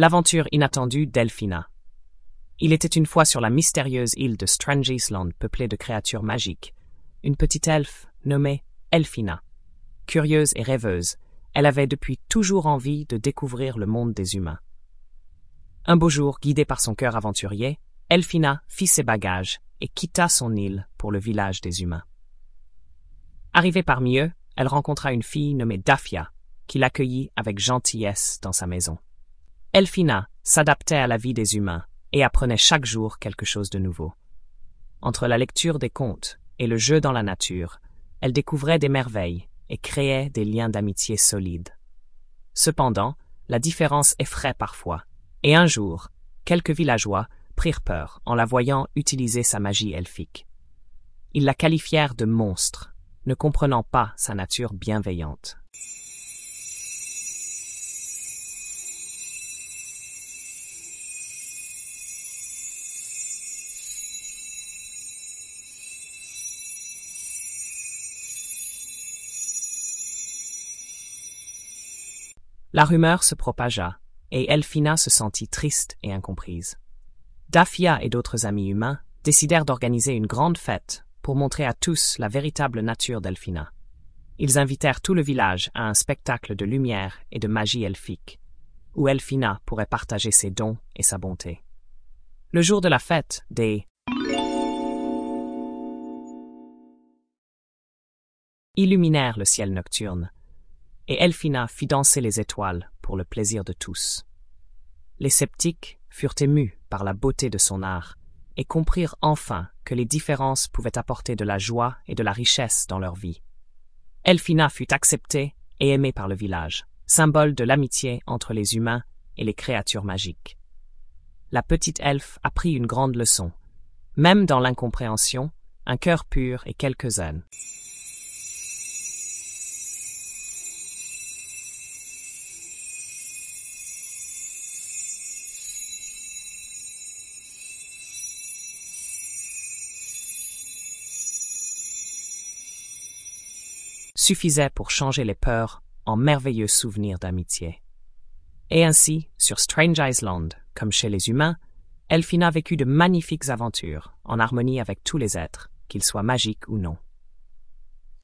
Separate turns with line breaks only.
L'aventure inattendue d'Elfina. Il était une fois sur la mystérieuse île de Strange Island peuplée de créatures magiques, une petite elfe nommée Elfina. Curieuse et rêveuse, elle avait depuis toujours envie de découvrir le monde des humains. Un beau jour, guidée par son cœur aventurier, Elfina fit ses bagages et quitta son île pour le village des humains. Arrivée parmi eux, elle rencontra une fille nommée Daphia, qui l'accueillit avec gentillesse dans sa maison. Elfina s'adaptait à la vie des humains et apprenait chaque jour quelque chose de nouveau. Entre la lecture des contes et le jeu dans la nature, elle découvrait des merveilles et créait des liens d'amitié solides. Cependant, la différence effraie parfois, et un jour, quelques villageois prirent peur en la voyant utiliser sa magie elfique. Ils la qualifièrent de monstre, ne comprenant pas sa nature bienveillante. La rumeur se propagea, et Elfina se sentit triste et incomprise. Daphia et d'autres amis humains décidèrent d'organiser une grande fête pour montrer à tous la véritable nature d'Elfina. Ils invitèrent tout le village à un spectacle de lumière et de magie elfique, où Elfina pourrait partager ses dons et sa bonté. Le jour de la fête, des illuminèrent le ciel nocturne, et Elfina fit danser les étoiles pour le plaisir de tous. Les sceptiques furent émus par la beauté de son art et comprirent enfin que les différences pouvaient apporter de la joie et de la richesse dans leur vie. Elfina fut acceptée et aimée par le village, symbole de l'amitié entre les humains et les créatures magiques. La petite elfe apprit une grande leçon. Même dans l'incompréhension, un cœur pur et quelques ânes. Suffisait pour changer les peurs en merveilleux souvenirs d'amitié. Et ainsi, sur Strange Island, comme chez les humains, Elfina vécut de magnifiques aventures, en harmonie avec tous les êtres, qu'ils soient magiques ou non.